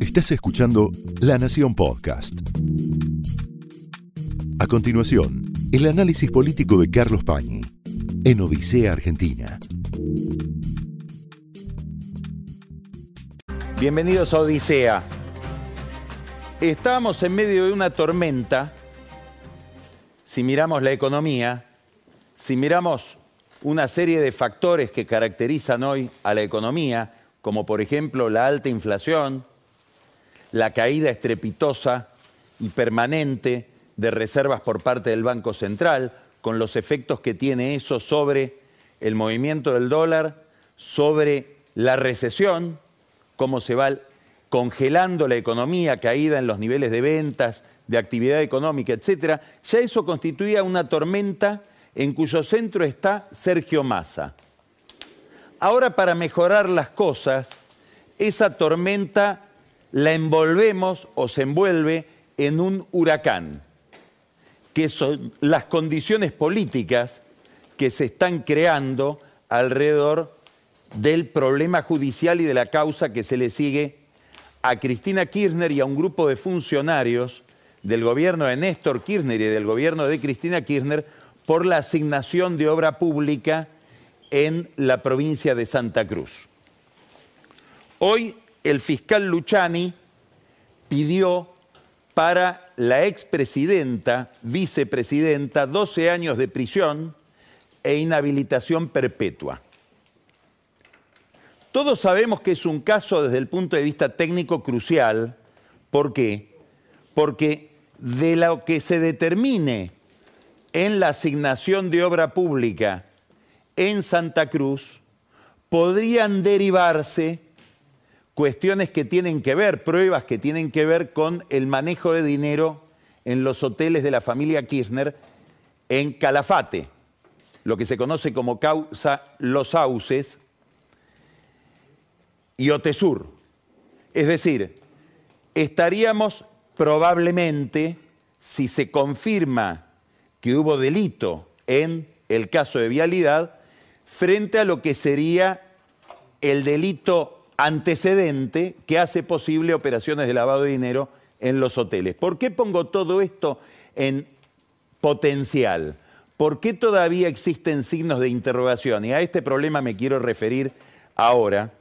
Estás escuchando La Nación Podcast. A continuación, el análisis político de Carlos Pañi en Odisea Argentina. Bienvenidos a Odisea. Estamos en medio de una tormenta. Si miramos la economía, si miramos una serie de factores que caracterizan hoy a la economía, como por ejemplo la alta inflación, la caída estrepitosa y permanente de reservas por parte del Banco Central, con los efectos que tiene eso sobre el movimiento del dólar, sobre la recesión, cómo se va congelando la economía, caída en los niveles de ventas, de actividad económica, etcétera, ya eso constituía una tormenta en cuyo centro está Sergio Massa. Ahora para mejorar las cosas, esa tormenta la envolvemos o se envuelve en un huracán, que son las condiciones políticas que se están creando alrededor del problema judicial y de la causa que se le sigue a Cristina Kirchner y a un grupo de funcionarios del gobierno de Néstor Kirchner y del gobierno de Cristina Kirchner por la asignación de obra pública en la provincia de Santa Cruz. Hoy el fiscal Luchani pidió para la expresidenta, vicepresidenta, 12 años de prisión e inhabilitación perpetua. Todos sabemos que es un caso desde el punto de vista técnico crucial. ¿Por qué? Porque de lo que se determine en la asignación de obra pública en Santa Cruz, podrían derivarse cuestiones que tienen que ver, pruebas que tienen que ver con el manejo de dinero en los hoteles de la familia Kirchner en Calafate, lo que se conoce como causa Los Sauces, y Otesur. Es decir, estaríamos probablemente, si se confirma que hubo delito en el caso de vialidad, frente a lo que sería el delito antecedente que hace posible operaciones de lavado de dinero en los hoteles. ¿Por qué pongo todo esto en potencial? ¿Por qué todavía existen signos de interrogación? Y a este problema me quiero referir ahora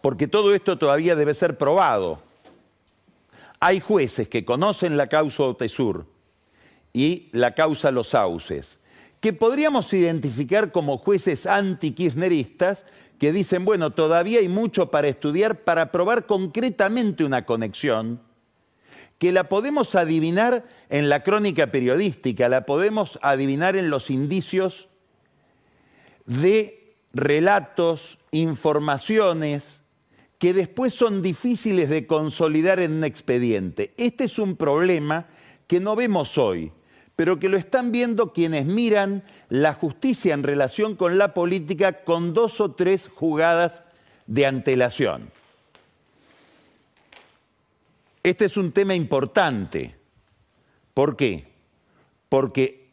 porque todo esto todavía debe ser probado. Hay jueces que conocen la causa Otesur y la causa Los Sauces, que podríamos identificar como jueces anti-kirchneristas que dicen, bueno, todavía hay mucho para estudiar para probar concretamente una conexión, que la podemos adivinar en la crónica periodística, la podemos adivinar en los indicios de relatos, informaciones, que después son difíciles de consolidar en un expediente. Este es un problema que no vemos hoy, pero que lo están viendo quienes miran la justicia en relación con la política con dos o tres jugadas de antelación. Este es un tema importante. ¿Por qué? Porque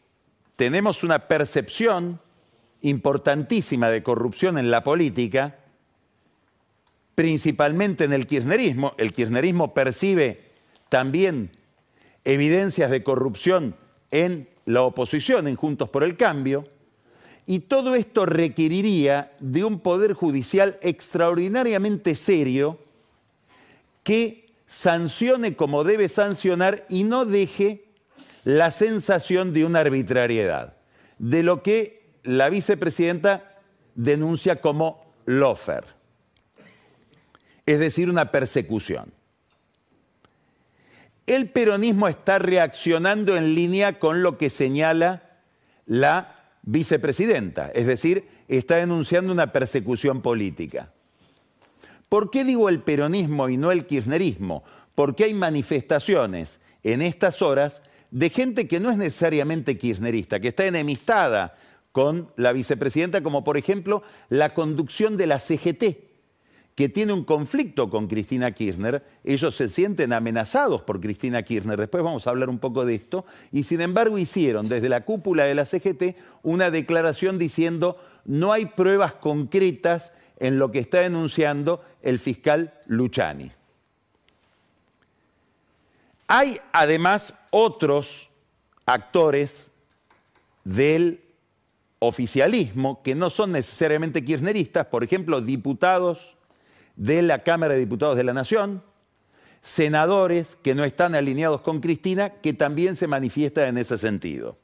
tenemos una percepción importantísima de corrupción en la política principalmente en el kirchnerismo. El kirchnerismo percibe también evidencias de corrupción en la oposición, en Juntos por el Cambio, y todo esto requeriría de un poder judicial extraordinariamente serio que sancione como debe sancionar y no deje la sensación de una arbitrariedad, de lo que la vicepresidenta denuncia como lofer es decir, una persecución. El peronismo está reaccionando en línea con lo que señala la vicepresidenta, es decir, está denunciando una persecución política. ¿Por qué digo el peronismo y no el kirchnerismo? Porque hay manifestaciones en estas horas de gente que no es necesariamente kirchnerista, que está enemistada con la vicepresidenta, como por ejemplo la conducción de la CGT, que tiene un conflicto con Cristina Kirchner, ellos se sienten amenazados por Cristina Kirchner, después vamos a hablar un poco de esto, y sin embargo hicieron desde la cúpula de la CGT una declaración diciendo no hay pruebas concretas en lo que está denunciando el fiscal Luciani. Hay además otros actores del oficialismo que no son necesariamente kirchneristas, por ejemplo, diputados de la Cámara de Diputados de la Nación, senadores que no están alineados con Cristina, que también se manifiesta en ese sentido.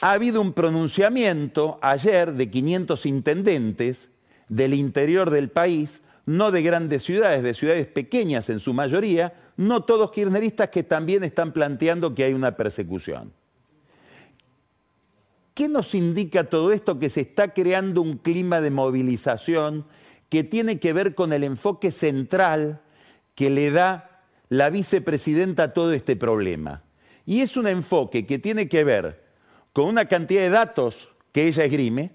Ha habido un pronunciamiento ayer de 500 intendentes del interior del país, no de grandes ciudades, de ciudades pequeñas en su mayoría, no todos kirchneristas que también están planteando que hay una persecución. ¿Qué nos indica todo esto? Que se está creando un clima de movilización que tiene que ver con el enfoque central que le da la vicepresidenta a todo este problema. Y es un enfoque que tiene que ver con una cantidad de datos que ella esgrime,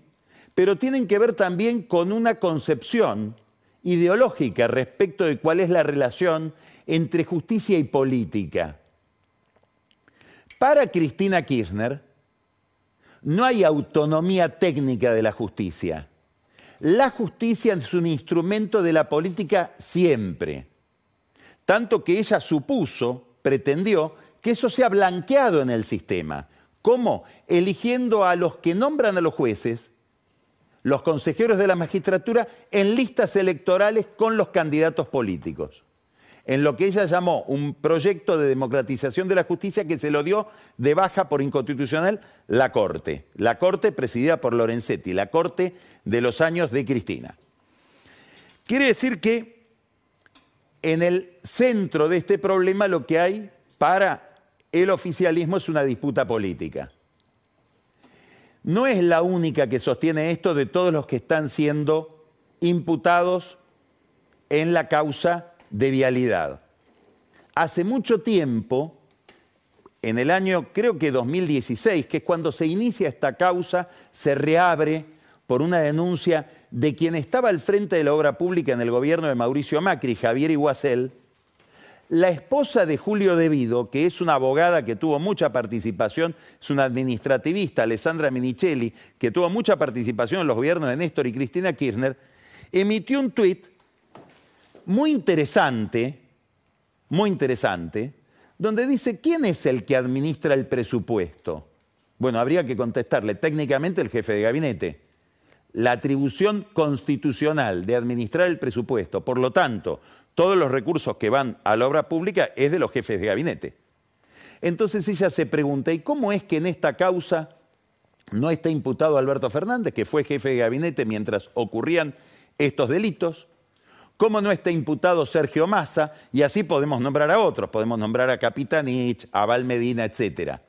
pero tienen que ver también con una concepción ideológica respecto de cuál es la relación entre justicia y política. Para Cristina Kirchner, no hay autonomía técnica de la justicia. La justicia es un instrumento de la política siempre. Tanto que ella supuso, pretendió, que eso se ha blanqueado en el sistema. ¿Cómo? Eligiendo a los que nombran a los jueces, los consejeros de la magistratura, en listas electorales con los candidatos políticos en lo que ella llamó un proyecto de democratización de la justicia que se lo dio de baja por inconstitucional la Corte. La Corte presidida por Lorenzetti, la Corte de los años de Cristina. Quiere decir que en el centro de este problema lo que hay para el oficialismo es una disputa política. No es la única que sostiene esto de todos los que están siendo imputados en la causa de vialidad. Hace mucho tiempo, en el año creo que 2016, que es cuando se inicia esta causa, se reabre por una denuncia de quien estaba al frente de la obra pública en el gobierno de Mauricio Macri, Javier Iguacel, la esposa de Julio Devido, que es una abogada que tuvo mucha participación, es una administrativista, Alessandra Minichelli, que tuvo mucha participación en los gobiernos de Néstor y Cristina Kirchner, emitió un tuit muy interesante, muy interesante, donde dice, ¿quién es el que administra el presupuesto? Bueno, habría que contestarle técnicamente el jefe de gabinete. La atribución constitucional de administrar el presupuesto, por lo tanto, todos los recursos que van a la obra pública es de los jefes de gabinete. Entonces ella se pregunta, ¿y cómo es que en esta causa no está imputado Alberto Fernández, que fue jefe de gabinete mientras ocurrían estos delitos? ¿Cómo no está imputado Sergio Massa? Y así podemos nombrar a otros, podemos nombrar a Capitanich, a Val Medina, etc.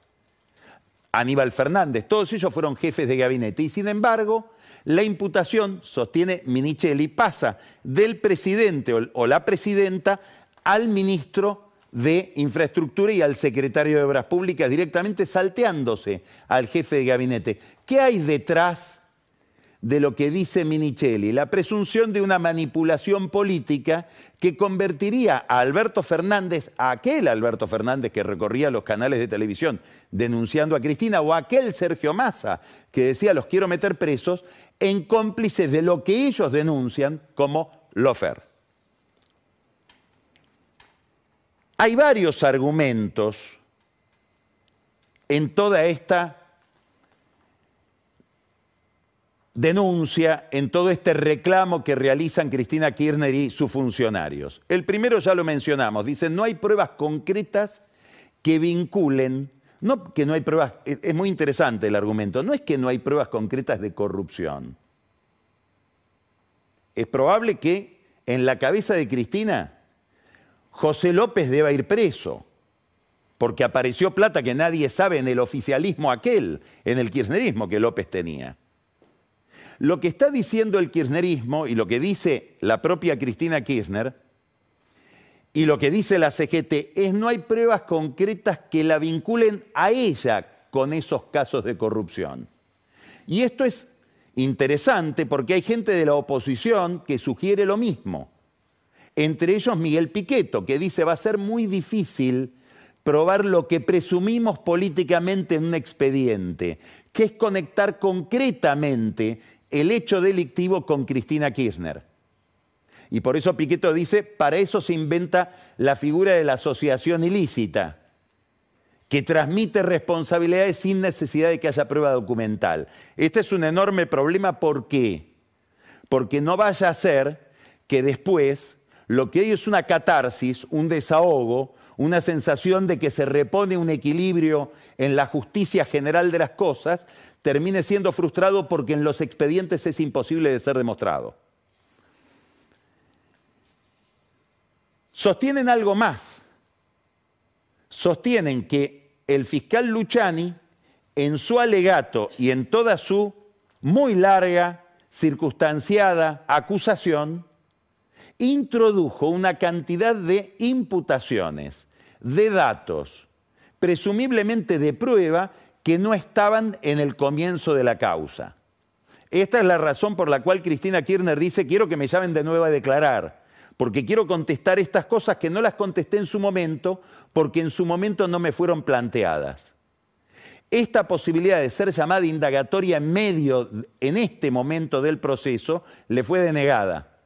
Aníbal Fernández, todos ellos fueron jefes de gabinete y sin embargo la imputación, sostiene Minichelli, pasa del presidente o la presidenta al ministro de Infraestructura y al secretario de Obras Públicas, directamente salteándose al jefe de gabinete. ¿Qué hay detrás de lo que dice Minichelli, la presunción de una manipulación política que convertiría a Alberto Fernández, a aquel Alberto Fernández que recorría los canales de televisión denunciando a Cristina, o a aquel Sergio Massa que decía los quiero meter presos, en cómplices de lo que ellos denuncian como lofer. Hay varios argumentos en toda esta denuncia en todo este reclamo que realizan Cristina Kirchner y sus funcionarios. El primero ya lo mencionamos, dicen no hay pruebas concretas que vinculen, no que no hay pruebas, es muy interesante el argumento, no es que no hay pruebas concretas de corrupción. Es probable que en la cabeza de Cristina José López deba ir preso, porque apareció plata que nadie sabe en el oficialismo aquel, en el kirchnerismo que López tenía. Lo que está diciendo el kirchnerismo y lo que dice la propia Cristina Kirchner y lo que dice la CGT es no hay pruebas concretas que la vinculen a ella con esos casos de corrupción. Y esto es interesante porque hay gente de la oposición que sugiere lo mismo. Entre ellos Miguel Piqueto, que dice va a ser muy difícil probar lo que presumimos políticamente en un expediente, que es conectar concretamente el hecho delictivo con Cristina Kirchner. Y por eso Piqueto dice, para eso se inventa la figura de la asociación ilícita, que transmite responsabilidades sin necesidad de que haya prueba documental. Este es un enorme problema, ¿por qué? Porque no vaya a ser que después lo que hay es una catarsis, un desahogo, una sensación de que se repone un equilibrio en la justicia general de las cosas, termine siendo frustrado porque en los expedientes es imposible de ser demostrado. Sostienen algo más. Sostienen que el fiscal Luciani, en su alegato y en toda su muy larga, circunstanciada acusación, introdujo una cantidad de imputaciones, de datos, presumiblemente de prueba, que no estaban en el comienzo de la causa. Esta es la razón por la cual Cristina Kirchner dice, quiero que me llamen de nuevo a declarar porque quiero contestar estas cosas que no las contesté en su momento, porque en su momento no me fueron planteadas. Esta posibilidad de ser llamada indagatoria en medio, en este momento del proceso, le fue denegada.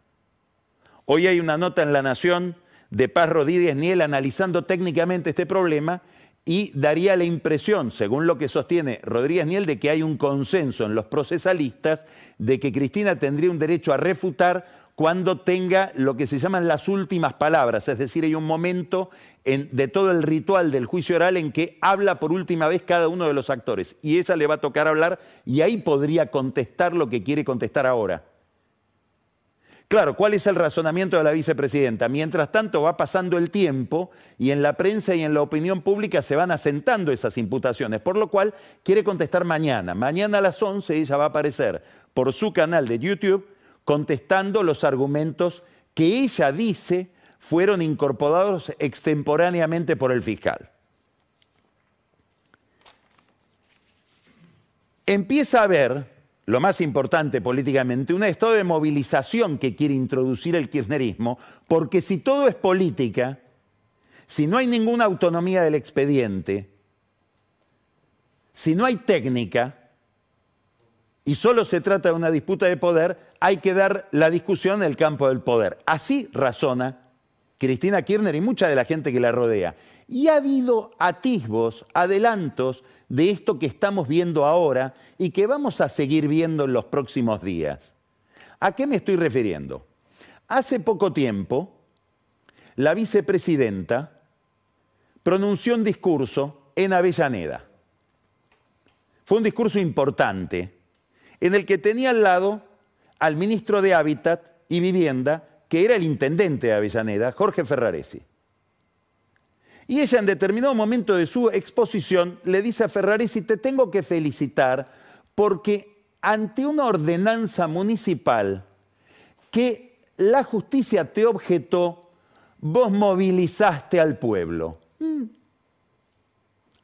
Hoy hay una nota en La Nación de Paz Rodríguez Niel analizando técnicamente este problema y daría la impresión, según lo que sostiene Rodríguez Niel, de que hay un consenso en los procesalistas de que Cristina tendría un derecho a refutar cuando tenga lo que se llaman las últimas palabras, es decir, hay un momento de todo el ritual del juicio oral en que habla por última vez cada uno de los actores y ella le va a tocar hablar y ahí podría contestar lo que quiere contestar ahora. Claro, ¿cuál es el razonamiento de la vicepresidenta? Mientras tanto va pasando el tiempo y en la prensa y en la opinión pública se van asentando esas imputaciones, por lo cual quiere contestar mañana. Mañana a las 11 ella va a aparecer por su canal de YouTube contestando los argumentos que ella dice fueron incorporados extemporáneamente por el fiscal. Empieza a haber, lo más importante políticamente, un estado de movilización que quiere introducir el kirchnerismo, porque si todo es política, si no hay ninguna autonomía del expediente, si no hay técnica, y solo se trata de una disputa de poder, hay que dar la discusión en el campo del poder. Así razona Cristina Kirchner y mucha de la gente que la rodea. Y ha habido atisbos, adelantos de esto que estamos viendo ahora y que vamos a seguir viendo en los próximos días. ¿A qué me estoy refiriendo? Hace poco tiempo, la vicepresidenta pronunció un discurso en Avellaneda. Fue un discurso importante en el que tenía al lado al ministro de Hábitat y Vivienda, que era el intendente de Avellaneda, Jorge Ferraresi. Y ella en determinado momento de su exposición le dice a Ferraresi, te tengo que felicitar porque ante una ordenanza municipal que la justicia te objetó, vos movilizaste al pueblo. Mm.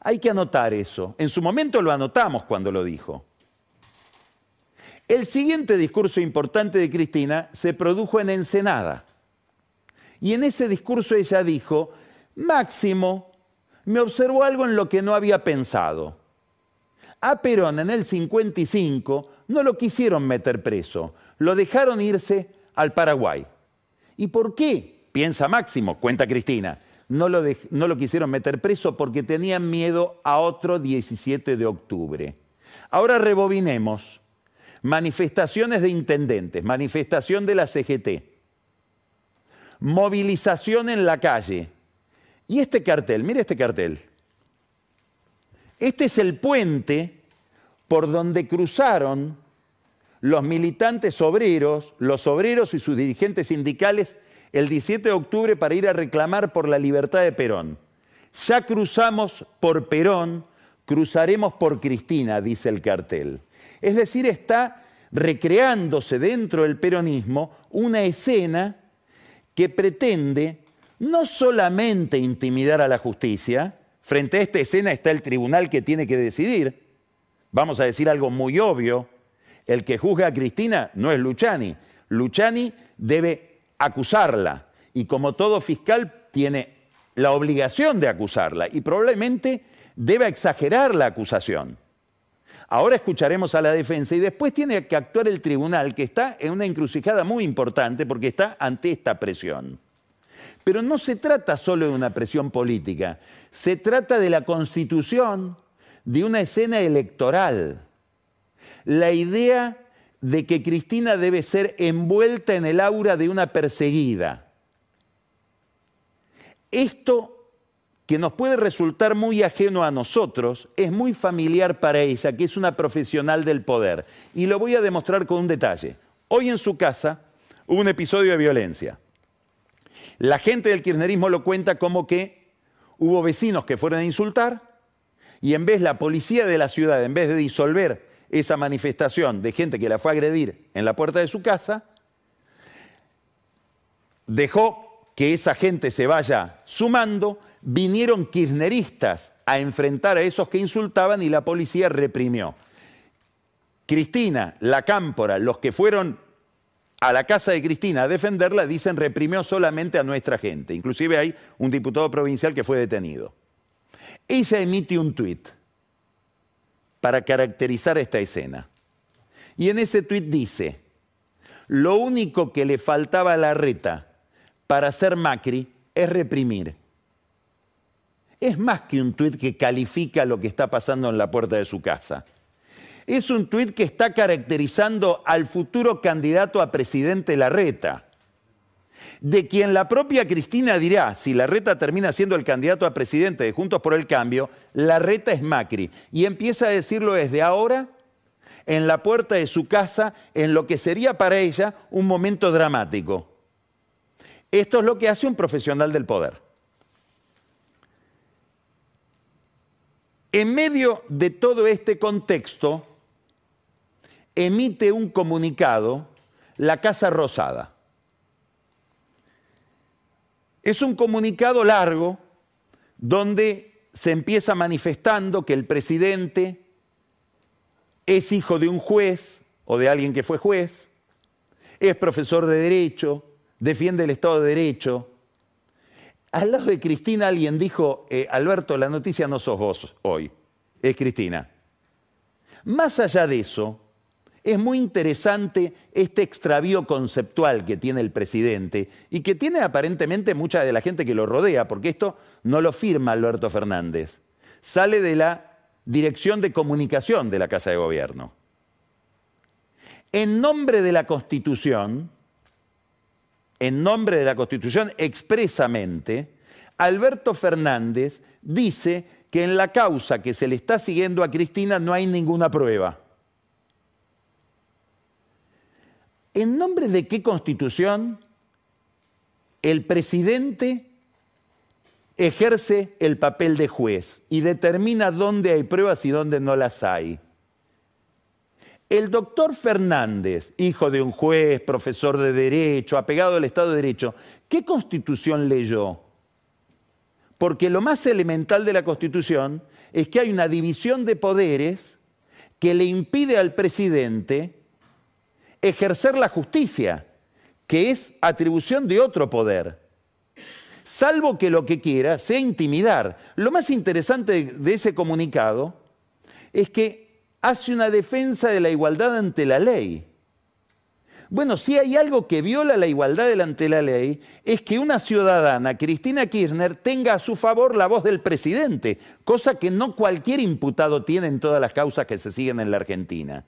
Hay que anotar eso. En su momento lo anotamos cuando lo dijo. El siguiente discurso importante de Cristina se produjo en Ensenada. Y en ese discurso ella dijo, Máximo me observó algo en lo que no había pensado. A Perón en el 55 no lo quisieron meter preso, lo dejaron irse al Paraguay. ¿Y por qué? Piensa Máximo, cuenta Cristina. No lo, no lo quisieron meter preso porque tenían miedo a otro 17 de octubre. Ahora rebobinemos manifestaciones de intendentes, manifestación de la CGT, movilización en la calle. Y este cartel, mire este cartel. Este es el puente por donde cruzaron los militantes obreros, los obreros y sus dirigentes sindicales el 17 de octubre para ir a reclamar por la libertad de Perón. Ya cruzamos por Perón, cruzaremos por Cristina, dice el cartel. Es decir, está recreándose dentro del peronismo una escena que pretende no solamente intimidar a la justicia, frente a esta escena está el tribunal que tiene que decidir, vamos a decir algo muy obvio, el que juzga a Cristina no es Luciani, Luciani debe acusarla y como todo fiscal tiene la obligación de acusarla y probablemente debe exagerar la acusación. Ahora escucharemos a la defensa y después tiene que actuar el tribunal, que está en una encrucijada muy importante porque está ante esta presión. Pero no se trata solo de una presión política, se trata de la constitución de una escena electoral. La idea de que Cristina debe ser envuelta en el aura de una perseguida. Esto que nos puede resultar muy ajeno a nosotros, es muy familiar para ella, que es una profesional del poder. Y lo voy a demostrar con un detalle. Hoy en su casa hubo un episodio de violencia. La gente del kirchnerismo lo cuenta como que hubo vecinos que fueron a insultar y en vez la policía de la ciudad, en vez de disolver esa manifestación de gente que la fue a agredir en la puerta de su casa, dejó que esa gente se vaya sumando, vinieron kirchneristas a enfrentar a esos que insultaban y la policía reprimió. Cristina, la cámpora, los que fueron a la casa de Cristina a defenderla, dicen reprimió solamente a nuestra gente. Inclusive hay un diputado provincial que fue detenido. Ella emite un tuit para caracterizar esta escena. Y en ese tuit dice, lo único que le faltaba a la reta para ser Macri es reprimir. Es más que un tuit que califica lo que está pasando en la puerta de su casa es un tuit que está caracterizando al futuro candidato a presidente Larreta, de quien la propia Cristina dirá, si Larreta termina siendo el candidato a presidente de Juntos por el Cambio, Larreta es Macri. Y empieza a decirlo desde ahora en la puerta de su casa, en lo que sería para ella un momento dramático. Esto es lo que hace un profesional del poder. En medio de todo este contexto, emite un comunicado la Casa Rosada. Es un comunicado largo donde se empieza manifestando que el presidente es hijo de un juez o de alguien que fue juez, es profesor de derecho, defiende el Estado de Derecho. Al lado de Cristina alguien dijo, eh, Alberto, la noticia no sos vos hoy, es Cristina. Más allá de eso, es muy interesante este extravío conceptual que tiene el presidente y que tiene aparentemente mucha de la gente que lo rodea, porque esto no lo firma Alberto Fernández. Sale de la dirección de comunicación de la Casa de Gobierno. En nombre de la Constitución, en nombre de la Constitución expresamente, Alberto Fernández dice que en la causa que se le está siguiendo a Cristina no hay ninguna prueba. ¿En nombre de qué constitución el presidente ejerce el papel de juez y determina dónde hay pruebas y dónde no las hay? El doctor Fernández, hijo de un juez, profesor de derecho, apegado al Estado de Derecho, ¿qué constitución leyó? Porque lo más elemental de la constitución es que hay una división de poderes que le impide al presidente ejercer la justicia, que es atribución de otro poder. Salvo que lo que quiera sea intimidar. Lo más interesante de ese comunicado es que hace una defensa de la igualdad ante la ley. Bueno, si hay algo que viola la igualdad ante la ley, es que una ciudadana, Cristina Kirchner, tenga a su favor la voz del presidente, cosa que no cualquier imputado tiene en todas las causas que se siguen en la Argentina.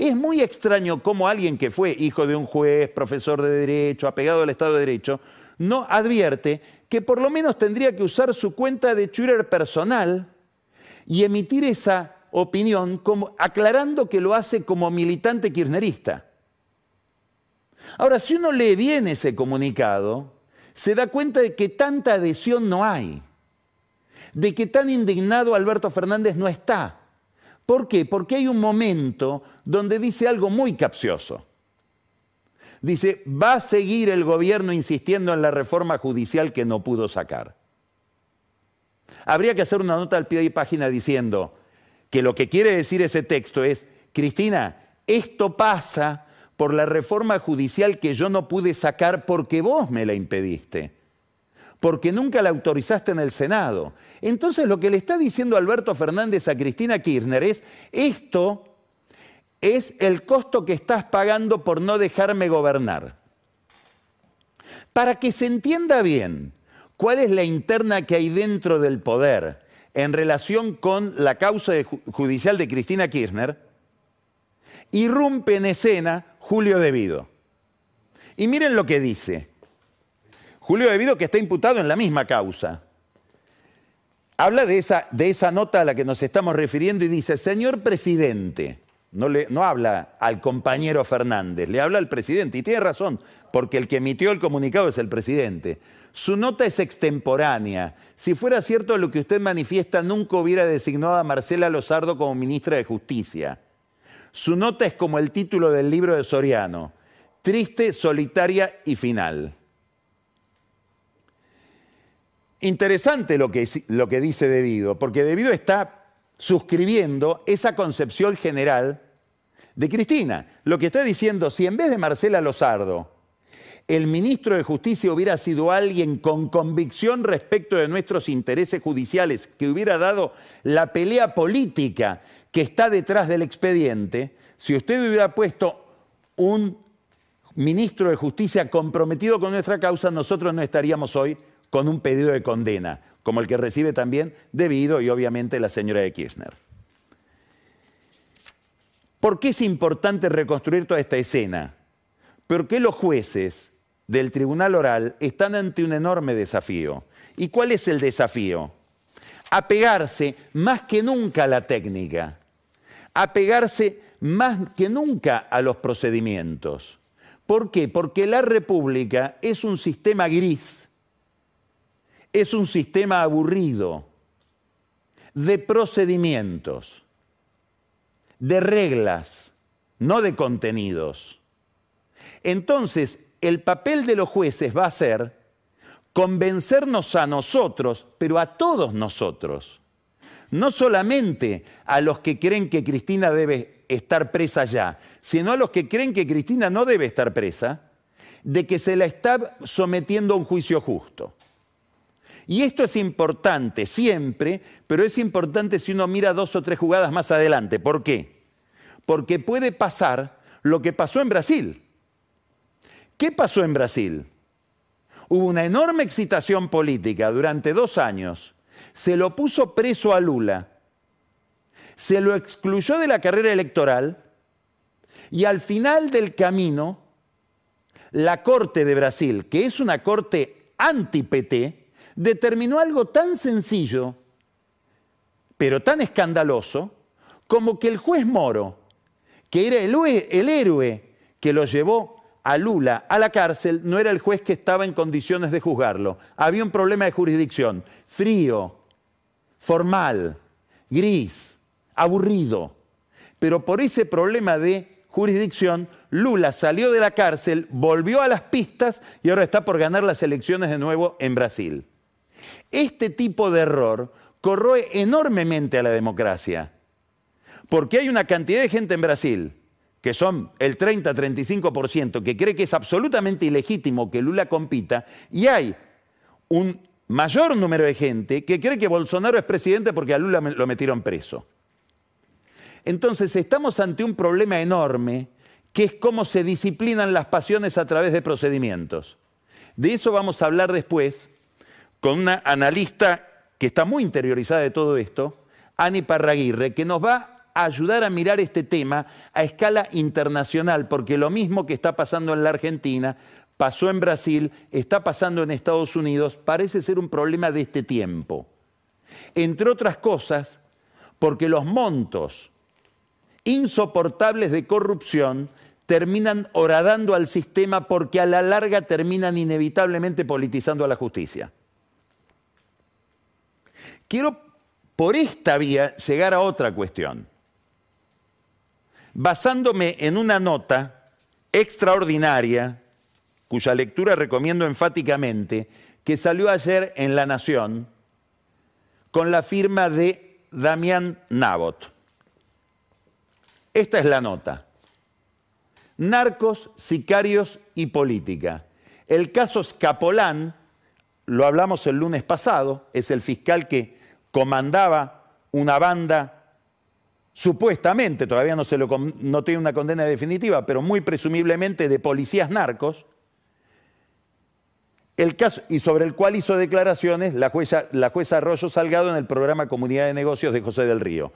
Es muy extraño cómo alguien que fue hijo de un juez, profesor de derecho, apegado al Estado de Derecho, no advierte que por lo menos tendría que usar su cuenta de Twitter personal y emitir esa opinión como, aclarando que lo hace como militante kirchnerista. Ahora, si uno lee bien ese comunicado, se da cuenta de que tanta adhesión no hay, de que tan indignado Alberto Fernández no está. ¿Por qué? Porque hay un momento donde dice algo muy capcioso. Dice, va a seguir el gobierno insistiendo en la reforma judicial que no pudo sacar. Habría que hacer una nota al pie de página diciendo que lo que quiere decir ese texto es, Cristina, esto pasa por la reforma judicial que yo no pude sacar porque vos me la impediste. Porque nunca la autorizaste en el Senado. Entonces lo que le está diciendo Alberto Fernández a Cristina Kirchner es, esto es el costo que estás pagando por no dejarme gobernar. Para que se entienda bien cuál es la interna que hay dentro del poder en relación con la causa judicial de Cristina Kirchner, irrumpe en escena Julio Devido. Y miren lo que dice. Julio Devido que está imputado en la misma causa. Habla de esa, de esa nota a la que nos estamos refiriendo y dice, señor presidente, no, le, no habla al compañero Fernández, le habla al presidente. Y tiene razón, porque el que emitió el comunicado es el presidente. Su nota es extemporánea. Si fuera cierto lo que usted manifiesta, nunca hubiera designado a Marcela Lozardo como ministra de Justicia. Su nota es como el título del libro de Soriano, triste, solitaria y final. Interesante lo que, lo que dice Debido, porque Debido está suscribiendo esa concepción general de Cristina. Lo que está diciendo, si en vez de Marcela Lozardo, el ministro de Justicia hubiera sido alguien con convicción respecto de nuestros intereses judiciales, que hubiera dado la pelea política que está detrás del expediente, si usted hubiera puesto un ministro de Justicia comprometido con nuestra causa, nosotros no estaríamos hoy con un pedido de condena, como el que recibe también debido y obviamente la señora de Kirchner. ¿Por qué es importante reconstruir toda esta escena? Porque los jueces del tribunal oral están ante un enorme desafío. ¿Y cuál es el desafío? Apegarse más que nunca a la técnica, apegarse más que nunca a los procedimientos. ¿Por qué? Porque la República es un sistema gris es un sistema aburrido de procedimientos, de reglas, no de contenidos. Entonces, el papel de los jueces va a ser convencernos a nosotros, pero a todos nosotros, no solamente a los que creen que Cristina debe estar presa ya, sino a los que creen que Cristina no debe estar presa, de que se la está sometiendo a un juicio justo. Y esto es importante siempre, pero es importante si uno mira dos o tres jugadas más adelante. ¿Por qué? Porque puede pasar lo que pasó en Brasil. ¿Qué pasó en Brasil? Hubo una enorme excitación política durante dos años. Se lo puso preso a Lula. Se lo excluyó de la carrera electoral. Y al final del camino, la Corte de Brasil, que es una corte anti-PT, determinó algo tan sencillo, pero tan escandaloso, como que el juez Moro, que era el, héroe que lo llevó a Lula a la cárcel, no era el juez que estaba en condiciones de juzgarlo. Había un problema de jurisdicción, frío, formal, gris, aburrido. Pero por ese problema de jurisdicción, Lula salió de la cárcel, volvió a las pistas y ahora está por ganar las elecciones de nuevo en Brasil. Este tipo de error corroe enormemente a la democracia, porque hay una cantidad de gente en Brasil, que son el 30-35%, que cree que es absolutamente ilegítimo que Lula compita, y hay un mayor número de gente que cree que Bolsonaro es presidente porque a Lula lo metieron preso. Entonces estamos ante un problema enorme que es cómo se disciplinan las pasiones a través de procedimientos. De eso vamos a hablar después con una analista que está muy interiorizada de todo esto, Ani Parraguirre, que nos va a ayudar a mirar este tema a escala internacional, porque lo mismo que está pasando en la Argentina, pasó en Brasil, está pasando en Estados Unidos, parece ser un problema de este tiempo. Entre otras cosas, porque los montos insoportables de corrupción terminan horadando al sistema porque a la larga terminan inevitablemente politizando a la justicia. Quiero por esta vía llegar a otra cuestión. Basándome en una nota extraordinaria, cuya lectura recomiendo enfáticamente, que salió ayer en La Nación, con la firma de Damián Nabot. Esta es la nota. Narcos, sicarios y política. El caso Scapolán lo hablamos el lunes pasado, es el fiscal que comandaba una banda supuestamente, todavía no, se lo, no tiene una condena definitiva, pero muy presumiblemente de policías narcos, el caso, y sobre el cual hizo declaraciones la jueza, la jueza Arroyo Salgado en el programa Comunidad de Negocios de José del Río.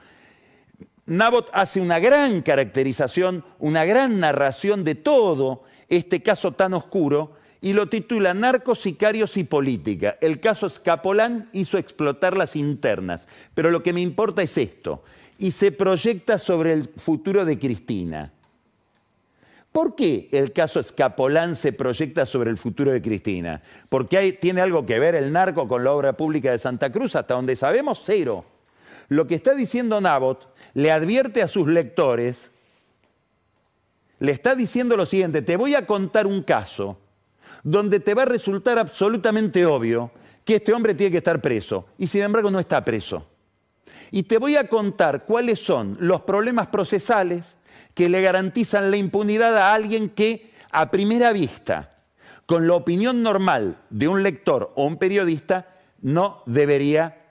Nabot hace una gran caracterización, una gran narración de todo este caso tan oscuro y lo titula Narcos, sicarios y política. El caso Escapolán hizo explotar las internas, pero lo que me importa es esto y se proyecta sobre el futuro de Cristina. ¿Por qué el caso Escapolán se proyecta sobre el futuro de Cristina? Porque tiene algo que ver el narco con la obra pública de Santa Cruz, hasta donde sabemos, cero. Lo que está diciendo Nabot le advierte a sus lectores, le está diciendo lo siguiente, te voy a contar un caso donde te va a resultar absolutamente obvio que este hombre tiene que estar preso, y sin embargo no está preso. Y te voy a contar cuáles son los problemas procesales que le garantizan la impunidad a alguien que a primera vista, con la opinión normal de un lector o un periodista, no debería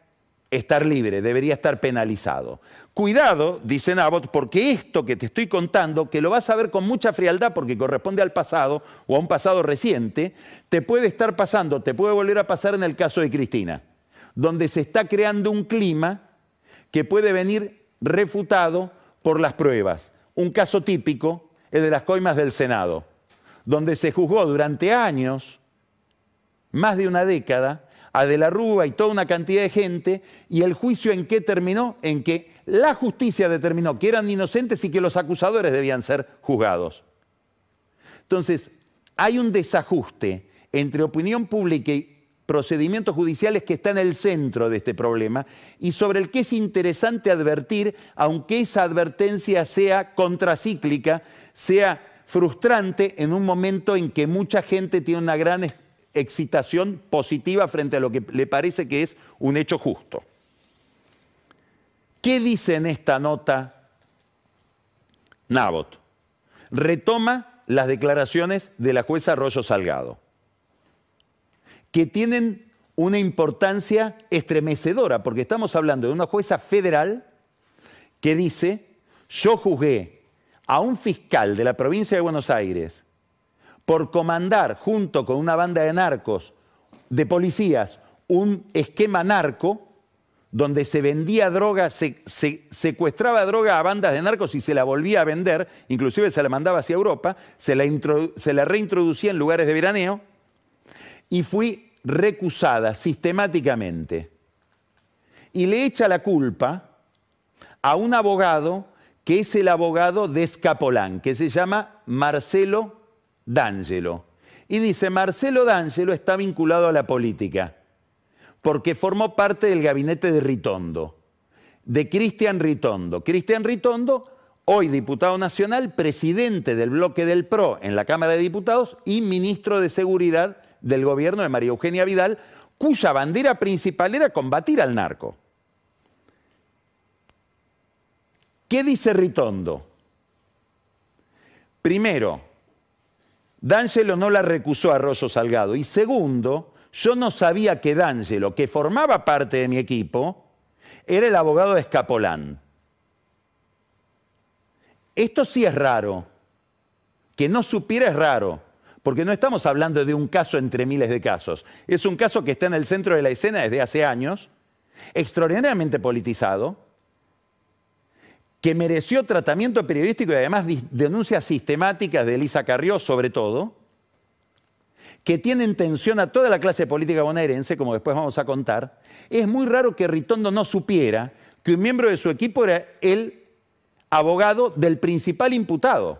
estar libre, debería estar penalizado. Cuidado, dice Nabot, porque esto que te estoy contando, que lo vas a ver con mucha frialdad porque corresponde al pasado o a un pasado reciente, te puede estar pasando, te puede volver a pasar en el caso de Cristina, donde se está creando un clima que puede venir refutado por las pruebas. Un caso típico es de las coimas del Senado, donde se juzgó durante años, más de una década, a De la Rúa y toda una cantidad de gente, y el juicio en qué terminó, en que la justicia determinó que eran inocentes y que los acusadores debían ser juzgados. Entonces, hay un desajuste entre opinión pública y procedimientos judiciales que está en el centro de este problema y sobre el que es interesante advertir, aunque esa advertencia sea contracíclica, sea frustrante en un momento en que mucha gente tiene una gran excitación positiva frente a lo que le parece que es un hecho justo. ¿Qué dice en esta nota Nabot? Retoma las declaraciones de la jueza Arroyo Salgado que tienen una importancia estremecedora, porque estamos hablando de una jueza federal que dice, yo juzgué a un fiscal de la provincia de Buenos Aires por comandar junto con una banda de narcos, de policías, un esquema narco donde se vendía droga, se, secuestraba droga a bandas de narcos y se la volvía a vender, inclusive se la mandaba hacia Europa, se la, se la reintroducía en lugares de veraneo, y fui recusada sistemáticamente. Y le echa la culpa a un abogado que es el abogado de Escapolán, que se llama Marcelo D'Angelo. Y dice, Marcelo D'Angelo está vinculado a la política, porque formó parte del gabinete de Ritondo, de Cristian Ritondo. Cristian Ritondo, hoy diputado nacional, presidente del bloque del PRO en la Cámara de Diputados y ministro de Seguridad del gobierno de María Eugenia Vidal, cuya bandera principal era combatir al narco. ¿Qué dice Ritondo? Primero, D'Angelo no la recusó a Arroyo Salgado. Y segundo, yo no sabía que D'Angelo, que formaba parte de mi equipo, era el abogado de Escapolán. Esto sí es raro. Que no supiera es raro. Porque no estamos hablando de un caso entre miles de casos. Es un caso que está en el centro de la escena desde hace años, extraordinariamente politizado, que mereció tratamiento periodístico y además denuncias sistemáticas de Elisa Carrió sobre todo, que tiene en tensión a toda la clase política bonaerense, como después vamos a contar, es muy raro que Ritondo no supiera que un miembro de su equipo era el abogado del principal imputado.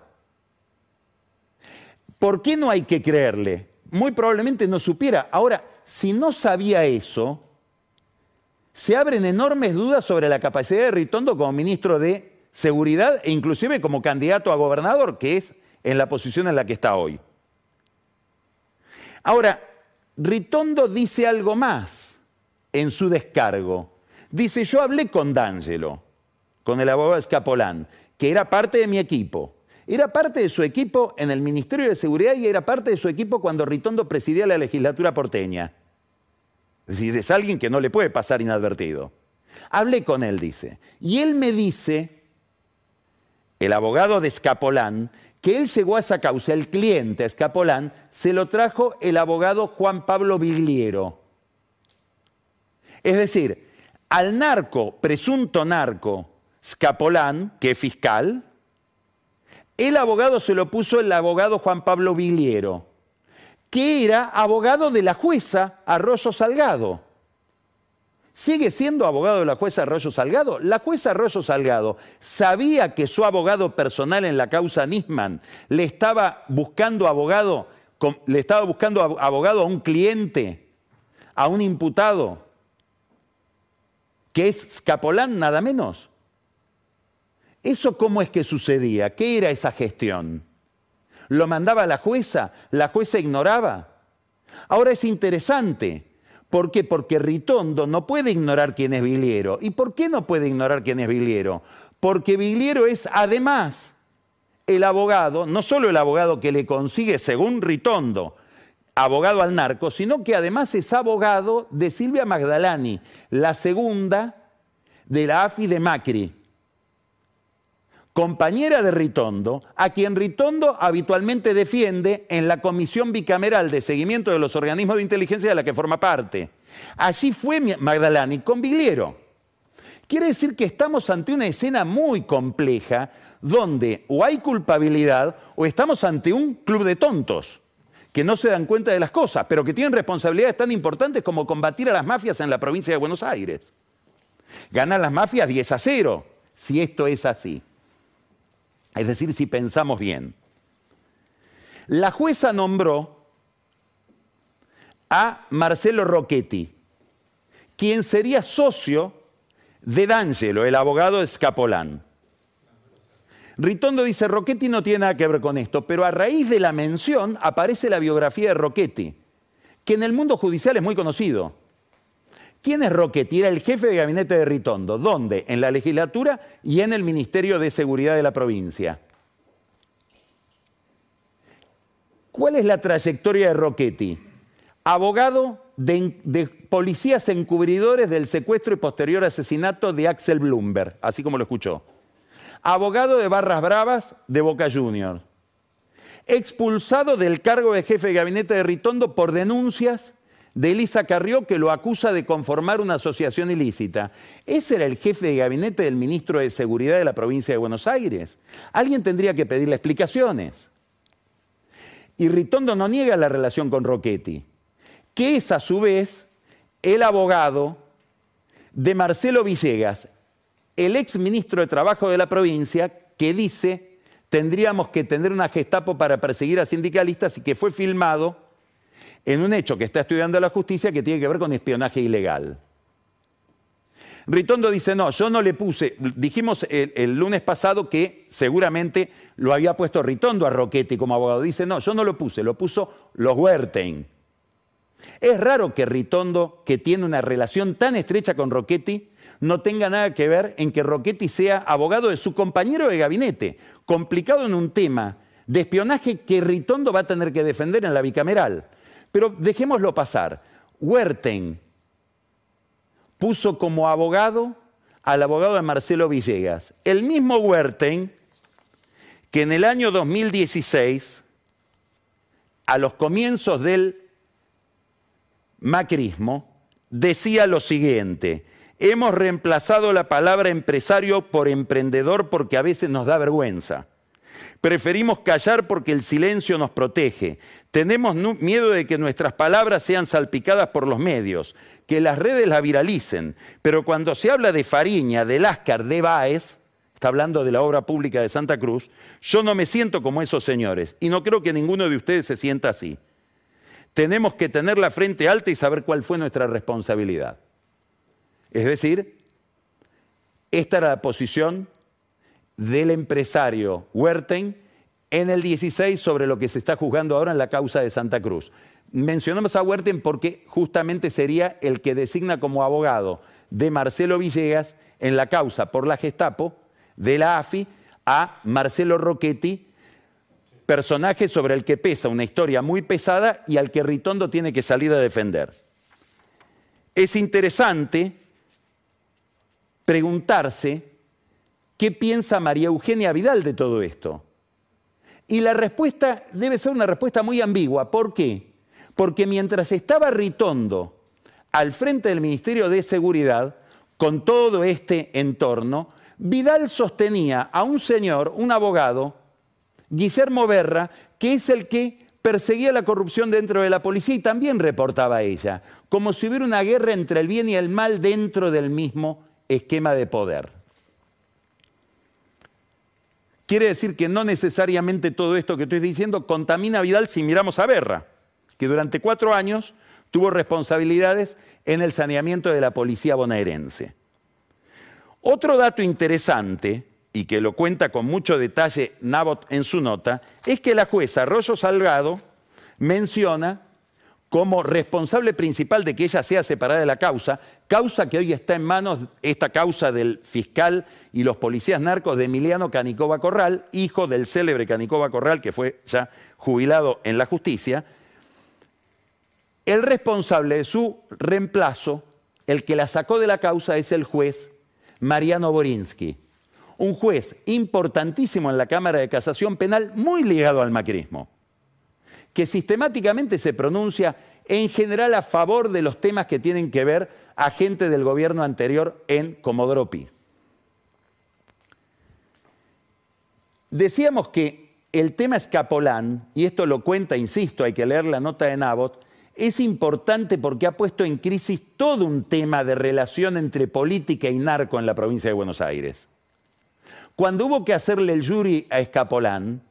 ¿Por qué no hay que creerle? Muy probablemente no supiera. Ahora, si no sabía eso, se abren enormes dudas sobre la capacidad de Ritondo como ministro de Seguridad e inclusive como candidato a gobernador, que es en la posición en la que está hoy. Ahora, Ritondo dice algo más en su descargo. Dice, yo hablé con D'Angelo, con el abogado Escapolán, que era parte de mi equipo. Era parte de su equipo en el Ministerio de Seguridad y era parte de su equipo cuando Ritondo presidía la legislatura porteña. Es decir, es alguien que no le puede pasar inadvertido. Hablé con él, dice. Y él me dice, el abogado de Escapolán, que él llegó a esa causa, el cliente Escapolán, se lo trajo el abogado Juan Pablo Vigliero. Es decir, al narco, presunto narco, Scapolán, que es fiscal, el abogado se lo puso el abogado Juan Pablo Vigliero, que era abogado de la jueza Arroyo Salgado. ¿Sigue siendo abogado de la jueza Arroyo Salgado? La jueza Arroyo Salgado sabía que su abogado personal en la causa Nisman le estaba buscando abogado, le estaba buscando abogado a un cliente, a un imputado, que es Scapolán nada menos. ¿Eso cómo es que sucedía? ¿Qué era esa gestión? ¿Lo mandaba la jueza? ¿La jueza ignoraba? Ahora es interesante. ¿Por qué? Porque Ritondo no puede ignorar quién es Viliero. ¿Y por qué no puede ignorar quién es Viliero? Porque Viliero es además el abogado, no solo el abogado que le consigue, según Ritondo, abogado al narco, sino que además es abogado de Silvia Magdalani, la segunda de la AFI de Macri compañera de Ritondo, a quien Ritondo habitualmente defiende en la Comisión Bicameral de Seguimiento de los Organismos de Inteligencia de la que forma parte. Allí fue Magdalani con Vigliero. Quiere decir que estamos ante una escena muy compleja donde o hay culpabilidad o estamos ante un club de tontos que no se dan cuenta de las cosas, pero que tienen responsabilidades tan importantes como combatir a las mafias en la provincia de Buenos Aires. Ganan las mafias 10 a 0, si esto es así. Es decir, si pensamos bien. La jueza nombró a Marcelo Rocchetti, quien sería socio de D'Angelo, el abogado de Scapolán. Ritondo dice, Rocchetti no tiene nada que ver con esto, pero a raíz de la mención aparece la biografía de Rocchetti, que en el mundo judicial es muy conocido. ¿Quién es Roquetti? Era el jefe de gabinete de Ritondo. ¿Dónde? En la legislatura y en el Ministerio de Seguridad de la provincia. ¿Cuál es la trayectoria de Roquetti? Abogado de, de, policías encubridores del secuestro y posterior asesinato de Axel Bloomberg, así como lo escuchó. Abogado de Barras Bravas de Boca Juniors. Expulsado del cargo de jefe de gabinete de Ritondo por denuncias de Elisa Carrió que lo acusa de conformar una asociación ilícita. Ese era el jefe de gabinete del ministro de Seguridad de la provincia de Buenos Aires. Alguien tendría que pedirle explicaciones. Y Ritondo no niega la relación con Roquetti, que es a su vez el abogado de Marcelo Villegas, el ex ministro de Trabajo de la provincia, que dice tendríamos que tener una gestapo para perseguir a sindicalistas y que fue filmado en un hecho que está estudiando la justicia que tiene que ver con espionaje ilegal. Ritondo dice, no, yo no le puse, dijimos el, lunes pasado que seguramente lo había puesto Ritondo a Roquetti como abogado. Dice, no, yo no lo puse, lo puso los Huertein. Es raro que Ritondo, que tiene una relación tan estrecha con Roquetti, no tenga nada que ver en que Roquetti sea abogado de su compañero de gabinete, complicado en un tema de espionaje que Ritondo va a tener que defender en la bicameral. Pero dejémoslo pasar. Huerten puso como abogado al abogado de Marcelo Villegas. El mismo Huerten que en el año 2016, a los comienzos del macrismo, decía lo siguiente, hemos reemplazado la palabra empresario por emprendedor porque a veces nos da vergüenza. Preferimos callar porque el silencio nos protege. Tenemos miedo de que nuestras palabras sean salpicadas por los medios, que las redes la viralicen. Pero cuando se habla de Fariña, de Láscar, de Báez, está hablando de la obra pública de Santa Cruz, yo no me siento como esos señores y no creo que ninguno de ustedes se sienta así. Tenemos que tener la frente alta y saber cuál fue nuestra responsabilidad. Es decir, esta era la posición del empresario Huerten en el 16 sobre lo que se está juzgando ahora en la causa de Santa Cruz. Mencionamos a Huerten porque justamente sería el que designa como abogado de Marcelo Villegas en la causa por la Gestapo de la AFI a Marcelo Rocchetti, personaje sobre el que pesa una historia muy pesada y al que Ritondo tiene que salir a defender. es interesante preguntarse qué piensa María Eugenia Vidal de todo esto. Y la respuesta debe ser una respuesta muy ambigua. ¿Por qué? Porque mientras estaba Ritondo al frente del Ministerio de Seguridad, con todo este entorno, Vidal sostenía a un señor, un abogado, Guillermo Berra, que es el que perseguía la corrupción dentro de la policía y también reportaba a ella, como si hubiera una guerra entre el bien y el mal dentro del mismo esquema de poder. Quiere decir que no necesariamente todo esto que estoy diciendo contamina a Vidal si miramos a Berra, que durante cuatro años tuvo responsabilidades en el saneamiento de la policía bonaerense. Otro dato interesante, y que lo cuenta con mucho detalle Nabot en su nota, es que la jueza Arroyo Salgado menciona como responsable principal de que ella sea separada de la causa, causa que hoy está en manos, esta causa del fiscal y los policías narcos de Emiliano Canicova Corral, hijo del célebre Canicova Corral, que fue ya jubilado en la justicia, el responsable de su reemplazo, el que la sacó de la causa, es el juez Mariano Borinsky, un juez importantísimo en la Cámara de Casación Penal, muy ligado al macrismo, que sistemáticamente se pronuncia en general a favor de los temas que tienen que ver a gente del gobierno anterior en Comodoro Pi. Decíamos que el tema Escapolán, y esto lo cuenta, insisto, hay que leer la nota de Nabot, es importante porque ha puesto en crisis todo un tema de relación entre política y narco en la provincia de Buenos Aires. Cuando hubo que hacerle el jury a Escapolán,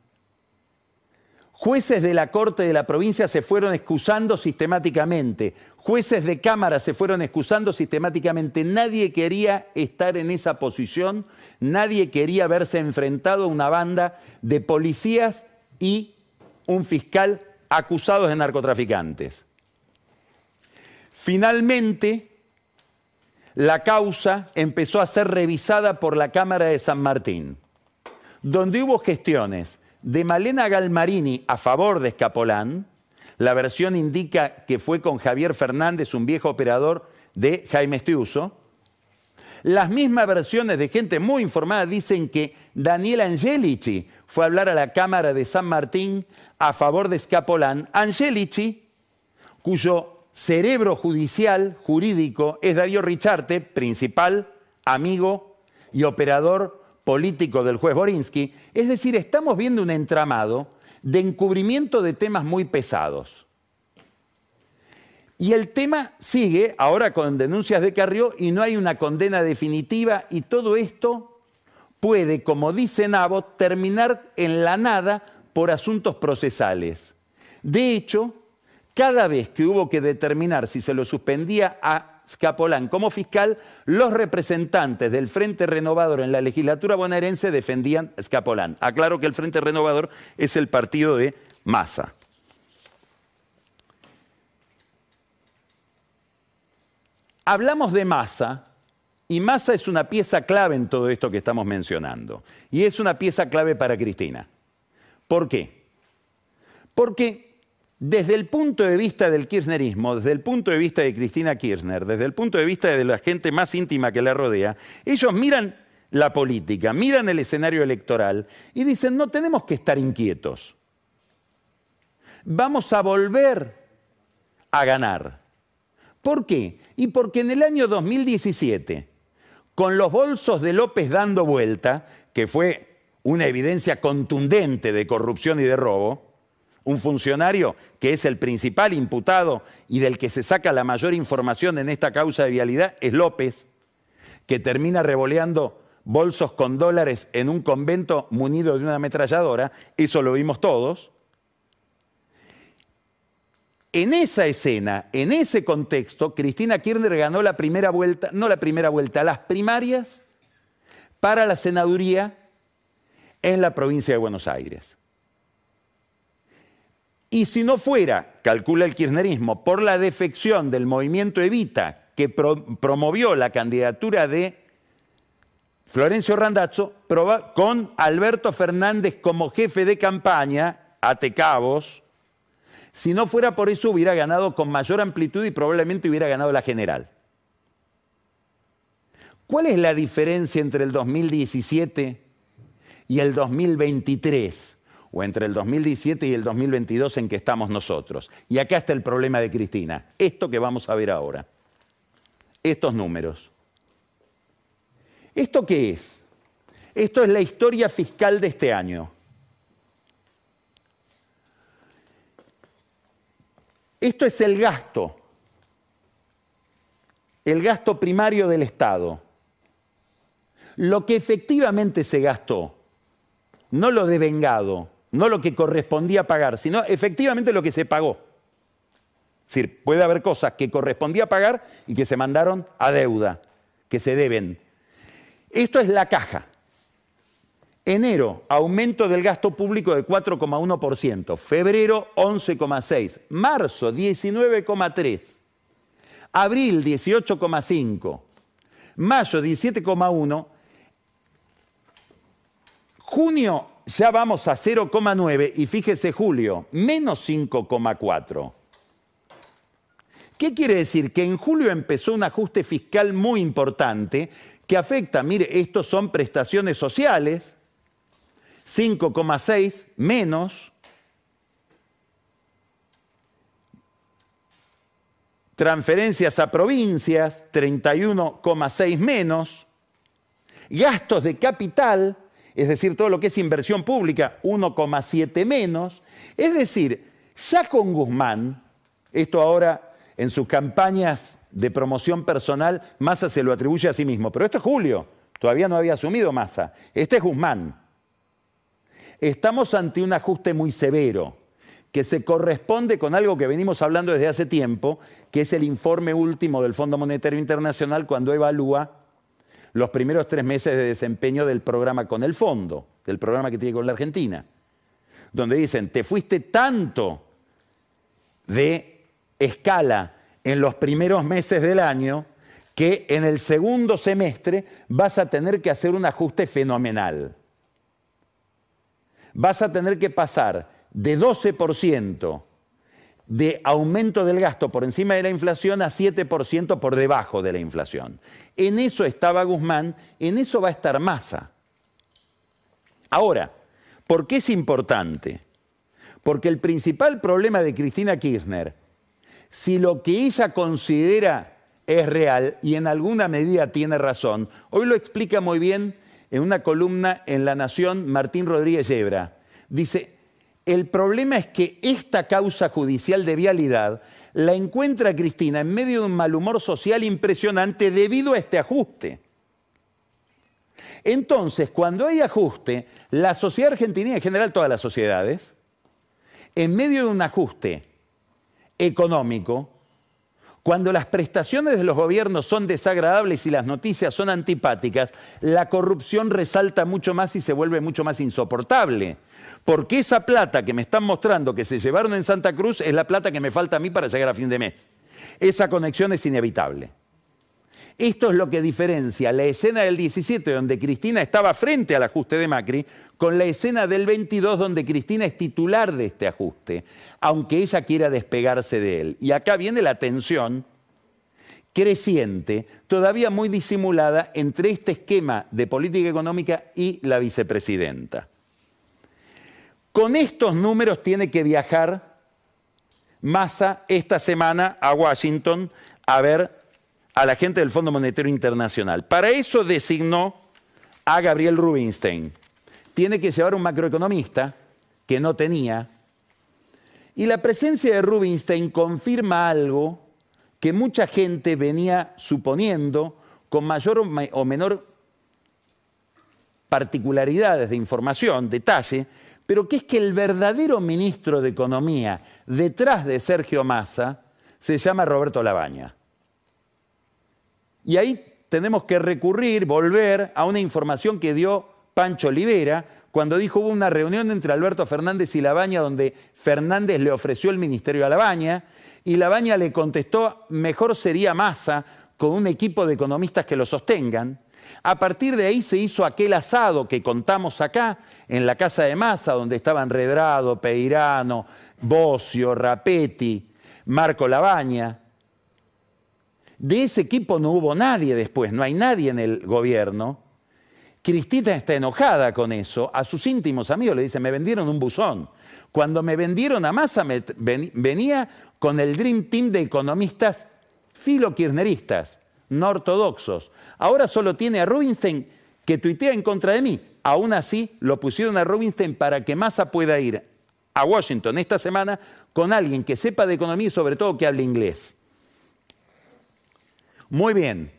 jueces de la corte de la provincia se fueron excusando sistemáticamente, jueces de cámara se fueron excusando sistemáticamente, nadie quería estar en esa posición, nadie quería verse enfrentado a una banda de policías y un fiscal acusados de narcotraficantes. Finalmente, la causa empezó a ser revisada por la Cámara de San Martín, donde hubo gestiones de Malena Galmarini a favor de Escapolán. La versión indica que fue con Javier Fernández, un viejo operador de Jaime Estiuso. Las mismas versiones de gente muy informada dicen que Daniel Angelici fue a hablar a la Cámara de San Martín a favor de Escapolán. Angelici, cuyo cerebro judicial, jurídico, es Darío Richarte, principal, amigo y operador político del juez Borinsky. Es decir, estamos viendo un entramado de encubrimiento de temas muy pesados. Y el tema sigue ahora con denuncias de Carrió y no hay una condena definitiva y todo esto puede, como dice Nabo, terminar en la nada por asuntos procesales. De hecho, cada vez que hubo que determinar si se lo suspendía a Scapolán como fiscal, los representantes del Frente Renovador en la legislatura bonaerense defendían a. Aclaro que el Frente Renovador es el partido de Massa. Hablamos de Massa y Massa es una pieza clave en todo esto que estamos mencionando. Y es una pieza clave para Cristina. ¿Por qué? Porque desde el punto de vista del kirchnerismo, desde el punto de vista de Cristina Kirchner, desde el punto de vista de la gente más íntima que la rodea, ellos miran la política, miran el escenario electoral y dicen, no tenemos que estar inquietos. Vamos a volver a ganar. ¿Por qué? Y porque en el año 2017, con los bolsos de López dando vuelta, que fue una evidencia contundente de corrupción y de robo, un funcionario que es el principal imputado y del que se saca la mayor información en esta causa de vialidad es López, que termina revoleando bolsos con dólares en un convento munido de una ametralladora, eso lo vimos todos. En esa escena, en ese contexto, Cristina Kirchner ganó la primera vuelta, no la primera vuelta, las primarias para la senaduría en la provincia de Buenos Aires. Y si no fuera, calcula el kirchnerismo, por la defección del movimiento Evita, que promovió la candidatura de Florencio Randazzo, con Alberto Fernández como jefe de campaña, ate cabos, Si no fuera por eso, hubiera ganado con mayor amplitud y probablemente hubiera ganado la general. ¿Cuál es la diferencia entre el 2017 y el 2023? O entre el 2017 y el 2022 en que estamos nosotros. Y acá está el problema de Cristina. Esto que vamos a ver ahora. Estos números. ¿Esto qué es? Esto es la historia fiscal de este año. Esto es el gasto, el gasto primario del Estado. Lo que efectivamente se gastó, no lo devengado, no lo que correspondía pagar, sino efectivamente lo que se pagó. Es decir, puede haber cosas que correspondía pagar y que se mandaron a deuda, que se deben. Esto es la caja. Enero, aumento del gasto público de 4,1%. Febrero, 11,6%. Marzo, 19,3%. Abril, 18,5%. Mayo, 17,1%. Junio, ya vamos a 0,9%. Y fíjese, julio, menos 5,4%. ¿Qué quiere decir? Que en julio empezó un ajuste fiscal muy importante que afecta, mire, estos son prestaciones sociales, 5,6 menos transferencias a provincias, 31,6 menos, gastos de capital, es decir, todo lo que es inversión pública, 1,7 menos. Es decir, ya con Guzmán, esto ahora en sus campañas de promoción personal, Massa se lo atribuye a sí mismo, pero esto es Julio, todavía no había asumido Massa, este es Guzmán. Estamos ante un ajuste muy severo que se corresponde con algo que venimos hablando desde hace tiempo, que es el informe último del Fondo Monetario Internacional cuando evalúa los primeros tres meses de desempeño del programa con el fondo, del programa que tiene con la Argentina, donde dicen, te fuiste tanto de escala en los primeros meses del año que en el segundo semestre vas a tener que hacer un ajuste fenomenal. Vas a tener que pasar de 12% de aumento del gasto por encima de la inflación a 7% por debajo de la inflación. En eso estaba Guzmán, en eso va a estar Massa. Ahora, ¿por qué es importante? Porque el principal problema de Cristina Kirchner, si lo que ella considera es real y en alguna medida tiene razón, hoy lo explica muy bien en una columna en La Nación, Martín Rodríguez Yebra. Dice, el problema es que esta causa judicial de vialidad la encuentra Cristina en medio de un malhumor social impresionante debido a este ajuste. Entonces, cuando hay ajuste, la sociedad argentina en general todas las sociedades, en medio de un ajuste económico, cuando las prestaciones de los gobiernos son desagradables y las noticias son antipáticas, la corrupción resalta mucho más y se vuelve mucho más insoportable. Porque esa plata que me están mostrando que se llevaron en Santa Cruz es la plata que me falta a mí para llegar a fin de mes. Esa conexión es inevitable. Esto es lo que diferencia la escena del 17, donde Cristina estaba frente al ajuste de Macri, con la escena del 22, donde Cristina es titular de este ajuste, aunque ella quiera despegarse de él. Y acá viene la tensión creciente, todavía muy disimulada, entre este esquema de política económica y la vicepresidenta. Con estos números tiene que viajar Massa esta semana a Washington a ver a la gente del Fondo Monetario Internacional. Para eso designó a Gabriel Rubinstein. Tiene que llevar un macroeconomista que no tenía. Y la presencia de Rubinstein confirma algo que mucha gente venía suponiendo con mayor o menor particularidades de información, detalle, pero que es que el verdadero ministro de Economía detrás de Sergio Massa se llama Roberto Labaña. Y ahí tenemos que recurrir, volver a una información que dio Pancho Olivera cuando dijo hubo una reunión entre Alberto Fernández y Labaña donde Fernández le ofreció el ministerio a Labaña y Labaña le contestó, mejor sería Massa con un equipo de economistas que lo sostengan. A partir de ahí se hizo aquel asado que contamos acá, en la casa de Massa, donde estaban Redrado, Peirano, Bocio, Rapetti, Marco Labaña. De ese equipo no hubo nadie después, no hay nadie en el gobierno. Cristina está enojada con eso. A sus íntimos amigos le dice, me vendieron un buzón. Cuando me vendieron a Massa venía con el Dream Team de economistas filo-kirchneristas, no ortodoxos. Ahora solo tiene a Rubinstein que tuitea en contra de mí. Aún así, lo pusieron a Rubinstein para que Massa pueda ir a Washington esta semana con alguien que sepa de economía y sobre todo que hable inglés. Muy bien.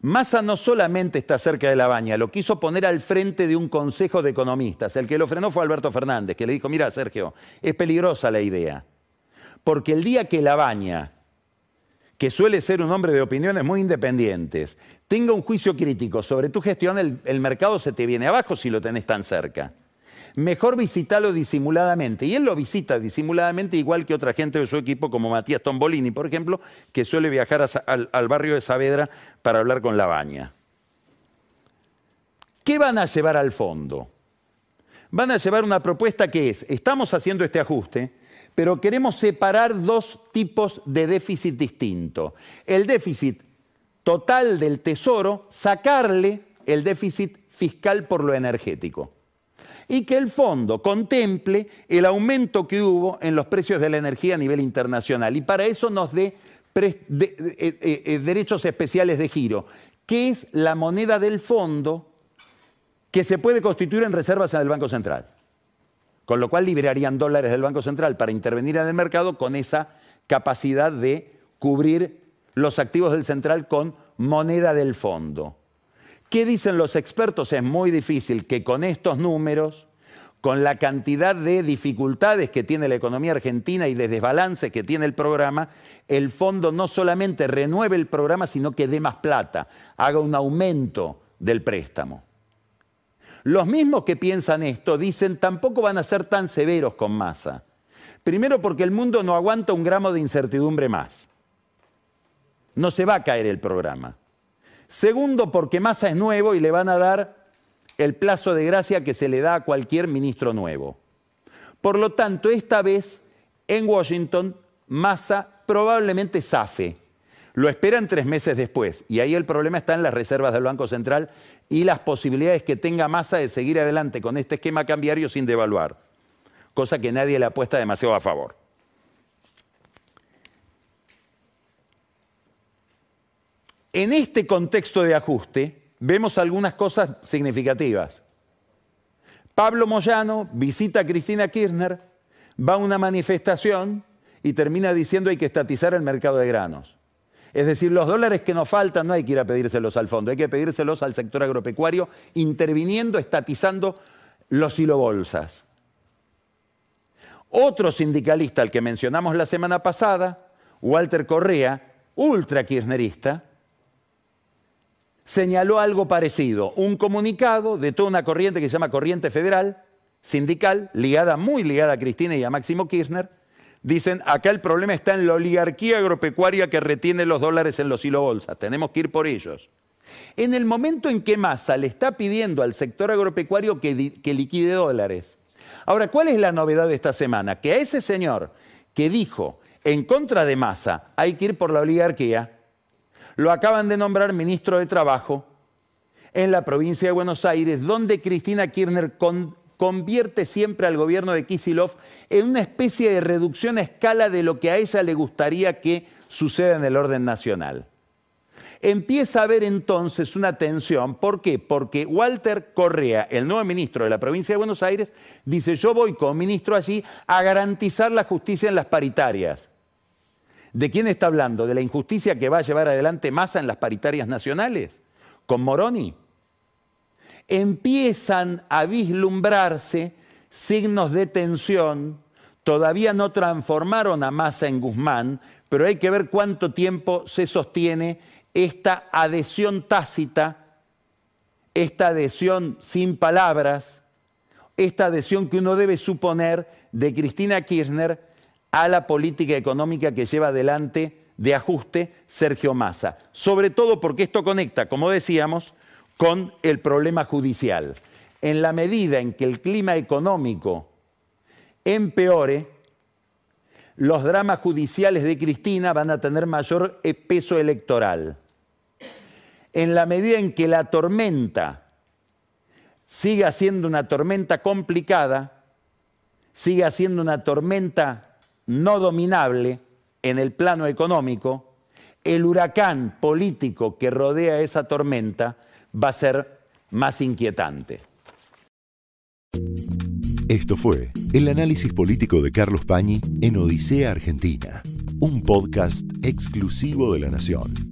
Massa no solamente está cerca de la baña, lo quiso poner al frente de un consejo de economistas. El que lo frenó fue Alberto Fernández, que le dijo, mira Sergio, es peligrosa la idea. Porque el día que la baña, que suele ser un hombre de opiniones muy independientes, tenga un juicio crítico sobre tu gestión, el, el mercado se te viene abajo si lo tenés tan cerca mejor visitarlo disimuladamente. Y él lo visita disimuladamente igual que otra gente de su equipo, como Matías Tombolini, por ejemplo, que suele viajar al, barrio de Saavedra para hablar con la baña. ¿Qué van a llevar al fondo? Van a llevar una propuesta que es, estamos haciendo este ajuste, pero queremos separar dos tipos de déficit distinto. El déficit total del tesoro, sacarle el déficit fiscal por lo energético y que el fondo contemple el aumento que hubo en los precios de la energía a nivel internacional y para eso nos dé eh, eh, eh, derechos especiales de giro, que es la moneda del fondo que se puede constituir en reservas en el Banco Central. Con lo cual liberarían dólares del Banco Central para intervenir en el mercado con esa capacidad de cubrir los activos del central con moneda del fondo. ¿Qué dicen los expertos? Es muy difícil que con estos números, con la cantidad de dificultades que tiene la economía argentina y de desbalance que tiene el programa, el fondo no solamente renueve el programa, sino que dé más plata, haga un aumento del préstamo. Los mismos que piensan esto dicen tampoco van a ser tan severos con masa. Primero porque el mundo no aguanta un gramo de incertidumbre más. No se va a caer el programa. Segundo, porque Massa es nuevo y le van a dar el plazo de gracia que se le da a cualquier ministro nuevo. Por lo tanto, esta vez en Washington, Massa probablemente zafe. Lo esperan tres meses después. Y ahí el problema está en las reservas del Banco Central y las posibilidades que tenga Massa de seguir adelante con este esquema cambiario sin devaluar. Cosa que nadie le apuesta demasiado a favor. En este contexto de ajuste vemos algunas cosas significativas. Pablo Moyano visita a Cristina Kirchner, va a una manifestación y termina diciendo hay que estatizar el mercado de granos. Es decir, los dólares que nos faltan no hay que ir a pedírselos al fondo, hay que pedírselos al sector agropecuario, interviniendo, estatizando los silobolsas. Otro sindicalista, al que mencionamos la semana pasada, Walter Correa, ultra kirchnerista, señaló algo parecido, un comunicado de toda una corriente que se llama Corriente Federal, sindical, ligada, muy ligada a Cristina y a Máximo Kirchner, dicen, acá el problema está en la oligarquía agropecuaria que retiene los dólares en los hilo bolsas, tenemos que ir por ellos. En el momento en que Massa le está pidiendo al sector agropecuario que, que liquide dólares. Ahora, ¿cuál es la novedad de esta semana? Que a ese señor que dijo en contra de Massa hay que ir por la oligarquía, lo acaban de nombrar ministro de Trabajo en la provincia de Buenos Aires, donde Cristina Kirchner convierte siempre al gobierno de Kisilov en una especie de reducción a escala de lo que a ella le gustaría que suceda en el orden nacional. Empieza a haber entonces una tensión. ¿Por qué? Porque Walter Correa, el nuevo ministro de la provincia de Buenos Aires, dice, yo voy como ministro allí a garantizar la justicia en las paritarias. ¿De quién está hablando? ¿De la injusticia que va a llevar adelante Massa en las paritarias nacionales? ¿Con Moroni? Empiezan a vislumbrarse signos de tensión. Todavía no transformaron a Massa en Guzmán, pero hay que ver cuánto tiempo se sostiene esta adhesión tácita, esta adhesión sin palabras, esta adhesión que uno debe suponer de Cristina Kirchner a la política económica que lleva adelante de ajuste Sergio Massa. Sobre todo porque esto conecta, como decíamos, con el problema judicial. En la medida en que el clima económico empeore, los dramas judiciales de Cristina van a tener mayor eh, peso electoral. En la medida en que la tormenta siga siendo una tormenta complicada, siga siendo una tormenta no dominable en el plano económico, el huracán político que rodea esa tormenta va a ser más inquietante. Esto fue el análisis político de Carlos Pañi en Odisea Argentina, un podcast exclusivo de La Nación.